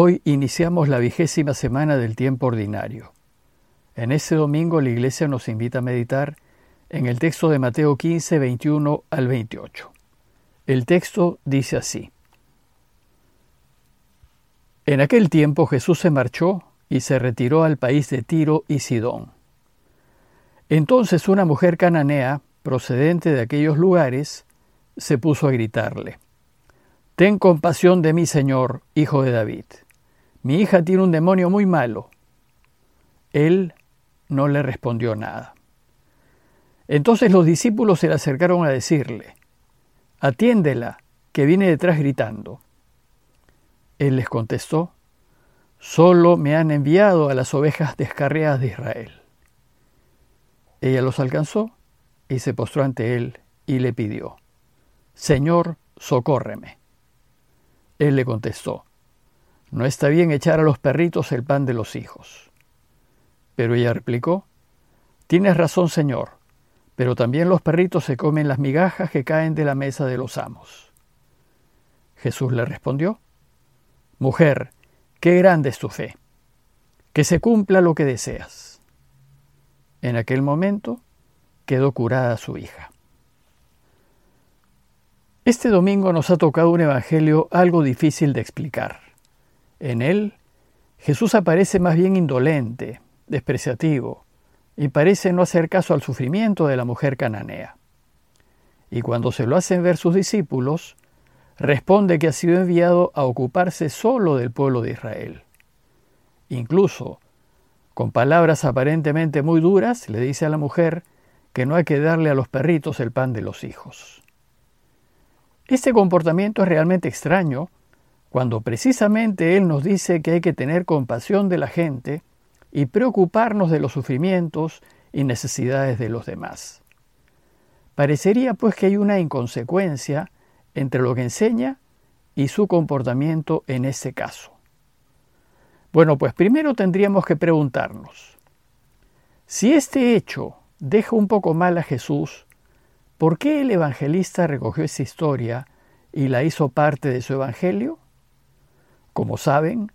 Hoy iniciamos la vigésima semana del tiempo ordinario. En este domingo la Iglesia nos invita a meditar en el texto de Mateo 15, 21 al 28. El texto dice así. En aquel tiempo Jesús se marchó y se retiró al país de Tiro y Sidón. Entonces una mujer cananea, procedente de aquellos lugares, se puso a gritarle. Ten compasión de mí, Señor, hijo de David. Mi hija tiene un demonio muy malo. Él no le respondió nada. Entonces los discípulos se le acercaron a decirle, Atiéndela, que viene detrás gritando. Él les contestó, Solo me han enviado a las ovejas descarriadas de Israel. Ella los alcanzó y se postró ante él y le pidió, Señor, socórreme. Él le contestó, No está bien echar a los perritos el pan de los hijos. Pero ella replicó, Tienes razón, Señor, pero también los perritos se comen las migajas que caen de la mesa de los amos. Jesús le respondió, Mujer, qué grande es tu fe, que se cumpla lo que deseas. En aquel momento quedó curada su hija. Este domingo nos ha tocado un evangelio algo difícil de explicar. En él, Jesús aparece más bien indolente, despreciativo, y parece no hacer caso al sufrimiento de la mujer cananea. Y cuando se lo hacen ver sus discípulos, responde que ha sido enviado a ocuparse solo del pueblo de Israel. Incluso, con palabras aparentemente muy duras, le dice a la mujer que no hay que darle a los perritos el pan de los hijos. Este comportamiento es realmente extraño cuando precisamente Él nos dice que hay que tener compasión de la gente y preocuparnos de los sufrimientos y necesidades de los demás. Parecería pues que hay una inconsecuencia entre lo que enseña y su comportamiento en ese caso. Bueno, pues primero tendríamos que preguntarnos, si este hecho deja un poco mal a Jesús, ¿Por qué el evangelista recogió esa historia y la hizo parte de su evangelio? Como saben,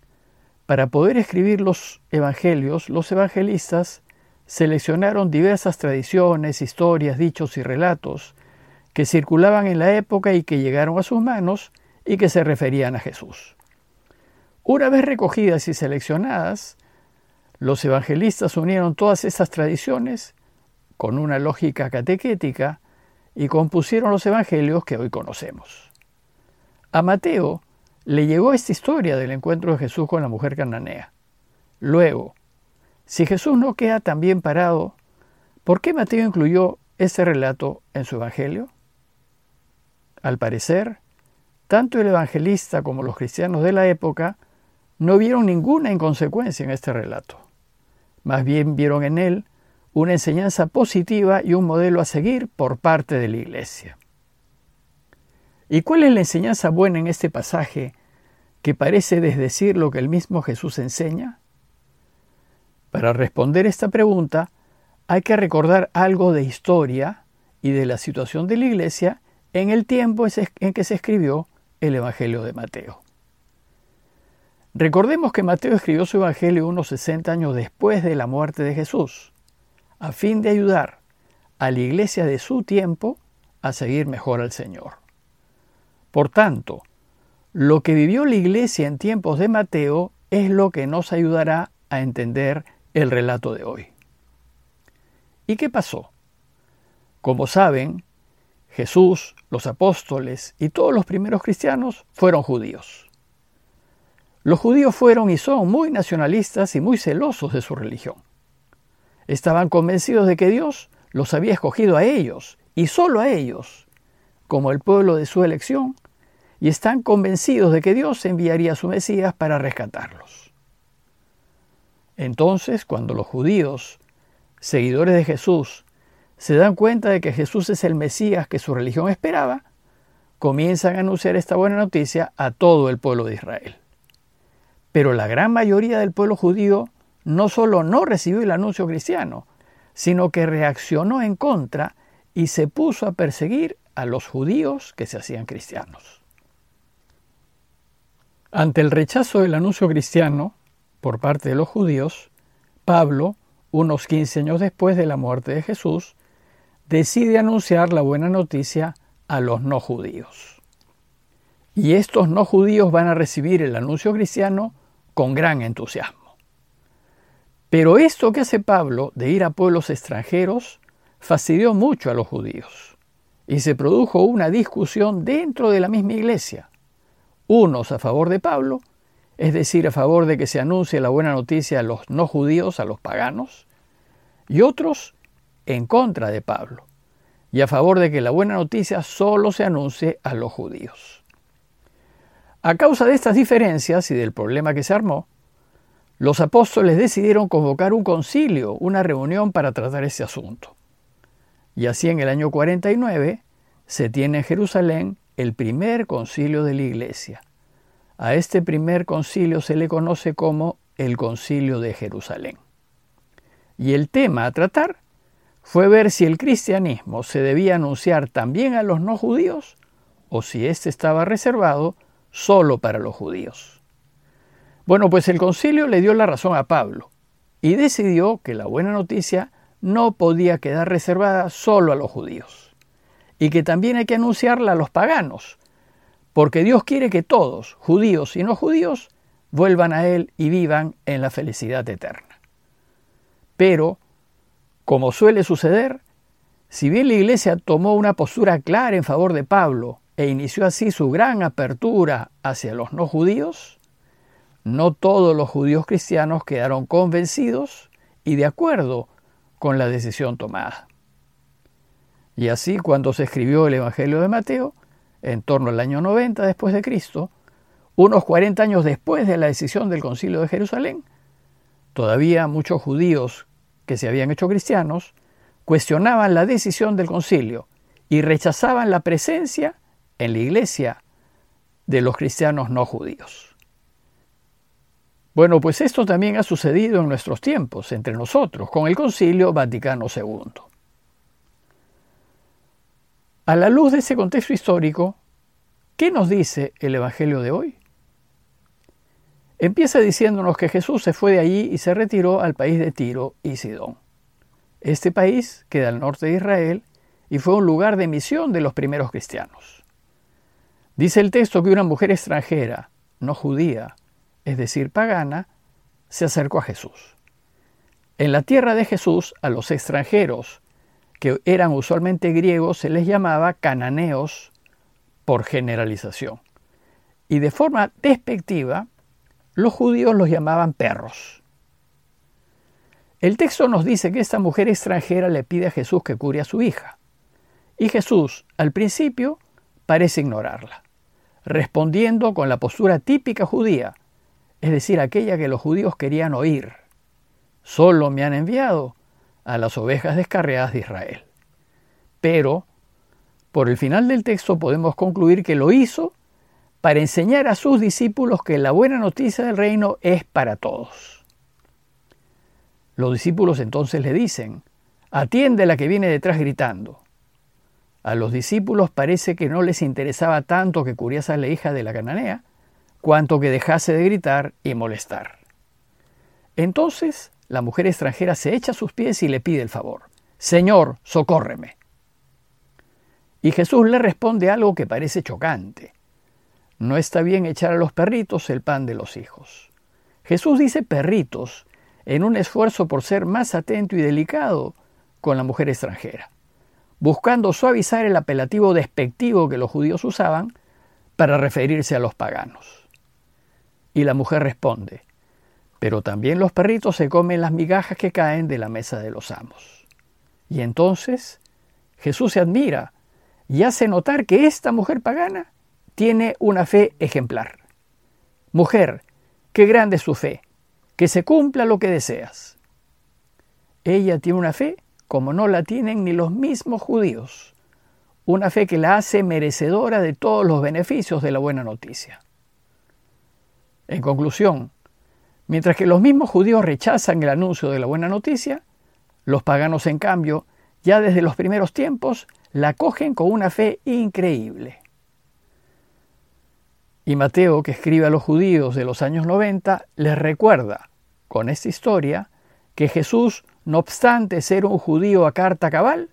para poder escribir los evangelios, los evangelistas seleccionaron diversas tradiciones, historias, dichos y relatos que circulaban en la época y que llegaron a sus manos y que se referían a Jesús. Una vez recogidas y seleccionadas, los evangelistas unieron todas estas tradiciones con una lógica catequética y compusieron los evangelios que hoy conocemos. A Mateo le llegó esta historia del encuentro de Jesús con la mujer cananea. Luego, si Jesús no queda tan bien parado, ¿por qué Mateo incluyó ese relato en su evangelio? Al parecer, tanto el evangelista como los cristianos de la época no vieron ninguna inconsecuencia en este relato. Más bien vieron en él una enseñanza positiva y un modelo a seguir por parte de la Iglesia. ¿Y cuál es la enseñanza buena en este pasaje que parece desdecir lo que el mismo Jesús enseña? Para responder esta pregunta hay que recordar algo de historia y de la situación de la Iglesia en el tiempo en que se escribió el Evangelio de Mateo. Recordemos que Mateo escribió su Evangelio unos 60 años después de la muerte de Jesús a fin de ayudar a la iglesia de su tiempo a seguir mejor al Señor. Por tanto, lo que vivió la iglesia en tiempos de Mateo es lo que nos ayudará a entender el relato de hoy. ¿Y qué pasó? Como saben, Jesús, los apóstoles y todos los primeros cristianos fueron judíos. Los judíos fueron y son muy nacionalistas y muy celosos de su religión. Estaban convencidos de que Dios los había escogido a ellos, y solo a ellos, como el pueblo de su elección, y están convencidos de que Dios enviaría a su Mesías para rescatarlos. Entonces, cuando los judíos, seguidores de Jesús, se dan cuenta de que Jesús es el Mesías que su religión esperaba, comienzan a anunciar esta buena noticia a todo el pueblo de Israel. Pero la gran mayoría del pueblo judío no solo no recibió el anuncio cristiano, sino que reaccionó en contra y se puso a perseguir a los judíos que se hacían cristianos. Ante el rechazo del anuncio cristiano por parte de los judíos, Pablo, unos 15 años después de la muerte de Jesús, decide anunciar la buena noticia a los no judíos. Y estos no judíos van a recibir el anuncio cristiano con gran entusiasmo. Pero esto que hace Pablo de ir a pueblos extranjeros fastidió mucho a los judíos y se produjo una discusión dentro de la misma iglesia unos a favor de Pablo, es decir, a favor de que se anuncie la buena noticia a los no judíos, a los paganos, y otros en contra de Pablo, y a favor de que la buena noticia solo se anuncie a los judíos. A causa de estas diferencias y del problema que se armó, los apóstoles decidieron convocar un concilio, una reunión para tratar ese asunto. Y así en el año 49 se tiene en Jerusalén el primer concilio de la Iglesia. A este primer concilio se le conoce como el concilio de Jerusalén. Y el tema a tratar fue ver si el cristianismo se debía anunciar también a los no judíos o si éste estaba reservado solo para los judíos. Bueno, pues el concilio le dio la razón a Pablo y decidió que la buena noticia no podía quedar reservada solo a los judíos y que también hay que anunciarla a los paganos, porque Dios quiere que todos, judíos y no judíos, vuelvan a Él y vivan en la felicidad eterna. Pero, como suele suceder, si bien la Iglesia tomó una postura clara en favor de Pablo e inició así su gran apertura hacia los no judíos, no todos los judíos cristianos quedaron convencidos y de acuerdo con la decisión tomada. Y así, cuando se escribió el Evangelio de Mateo, en torno al año 90 después de Cristo, unos 40 años después de la decisión del Concilio de Jerusalén, todavía muchos judíos que se habían hecho cristianos cuestionaban la decisión del concilio y rechazaban la presencia en la iglesia de los cristianos no judíos. Bueno, pues esto también ha sucedido en nuestros tiempos, entre nosotros, con el Concilio Vaticano II. A la luz de ese contexto histórico, ¿qué nos dice el Evangelio de hoy? Empieza diciéndonos que Jesús se fue de allí y se retiró al país de Tiro y Sidón. Este país queda al norte de Israel y fue un lugar de misión de los primeros cristianos. Dice el texto que una mujer extranjera, no judía, es decir, pagana, se acercó a Jesús. En la tierra de Jesús, a los extranjeros que eran usualmente griegos, se les llamaba cananeos por generalización. Y de forma despectiva, los judíos los llamaban perros. El texto nos dice que esta mujer extranjera le pide a Jesús que cure a su hija. Y Jesús, al principio, parece ignorarla, respondiendo con la postura típica judía, es decir, aquella que los judíos querían oír. Solo me han enviado a las ovejas descarriadas de Israel. Pero, por el final del texto podemos concluir que lo hizo para enseñar a sus discípulos que la buena noticia del reino es para todos. Los discípulos entonces le dicen, atiende la que viene detrás gritando. A los discípulos parece que no les interesaba tanto que curiase a la hija de la cananea, cuanto que dejase de gritar y molestar. Entonces la mujer extranjera se echa a sus pies y le pide el favor. Señor, socórreme. Y Jesús le responde algo que parece chocante. No está bien echar a los perritos el pan de los hijos. Jesús dice perritos en un esfuerzo por ser más atento y delicado con la mujer extranjera, buscando suavizar el apelativo despectivo que los judíos usaban para referirse a los paganos. Y la mujer responde, pero también los perritos se comen las migajas que caen de la mesa de los amos. Y entonces Jesús se admira y hace notar que esta mujer pagana tiene una fe ejemplar. Mujer, qué grande es su fe, que se cumpla lo que deseas. Ella tiene una fe como no la tienen ni los mismos judíos, una fe que la hace merecedora de todos los beneficios de la buena noticia. En conclusión, Mientras que los mismos judíos rechazan el anuncio de la buena noticia, los paganos, en cambio, ya desde los primeros tiempos, la acogen con una fe increíble. Y Mateo, que escribe a los judíos de los años 90, les recuerda, con esta historia, que Jesús, no obstante ser un judío a carta cabal,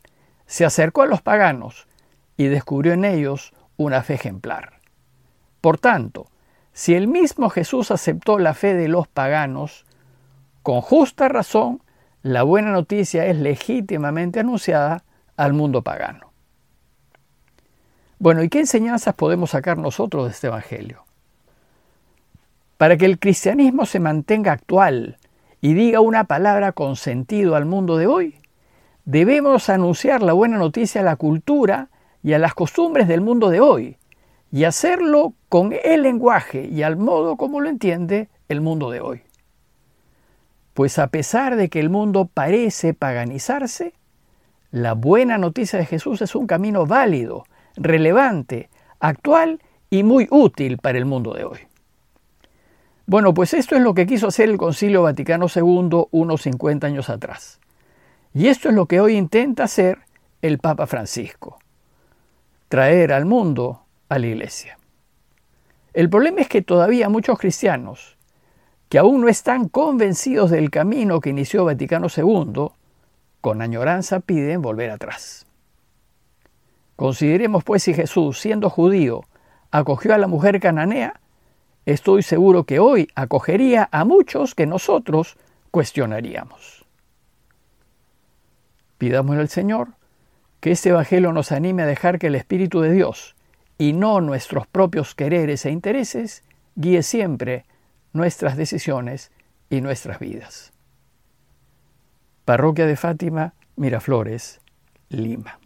se acercó a los paganos y descubrió en ellos una fe ejemplar. Por tanto, si el mismo Jesús aceptó la fe de los paganos, con justa razón, la buena noticia es legítimamente anunciada al mundo pagano. Bueno, ¿y qué enseñanzas podemos sacar nosotros de este Evangelio? Para que el cristianismo se mantenga actual y diga una palabra con sentido al mundo de hoy, debemos anunciar la buena noticia a la cultura y a las costumbres del mundo de hoy, y hacerlo con el lenguaje y al modo como lo entiende el mundo de hoy. Pues a pesar de que el mundo parece paganizarse, la buena noticia de Jesús es un camino válido, relevante, actual y muy útil para el mundo de hoy. Bueno, pues esto es lo que quiso hacer el Concilio Vaticano II unos 50 años atrás. Y esto es lo que hoy intenta hacer el Papa Francisco. Traer al mundo a la Iglesia. El problema es que todavía muchos cristianos, que aún no están convencidos del camino que inició Vaticano II, con añoranza piden volver atrás. Consideremos pues si Jesús, siendo judío, acogió a la mujer cananea, estoy seguro que hoy acogería a muchos que nosotros cuestionaríamos. Pidámosle al Señor que este Evangelio nos anime a dejar que el Espíritu de Dios, y no nuestros propios quereres e intereses, guíe siempre nuestras decisiones y nuestras vidas. Parroquia de Fátima, Miraflores, Lima.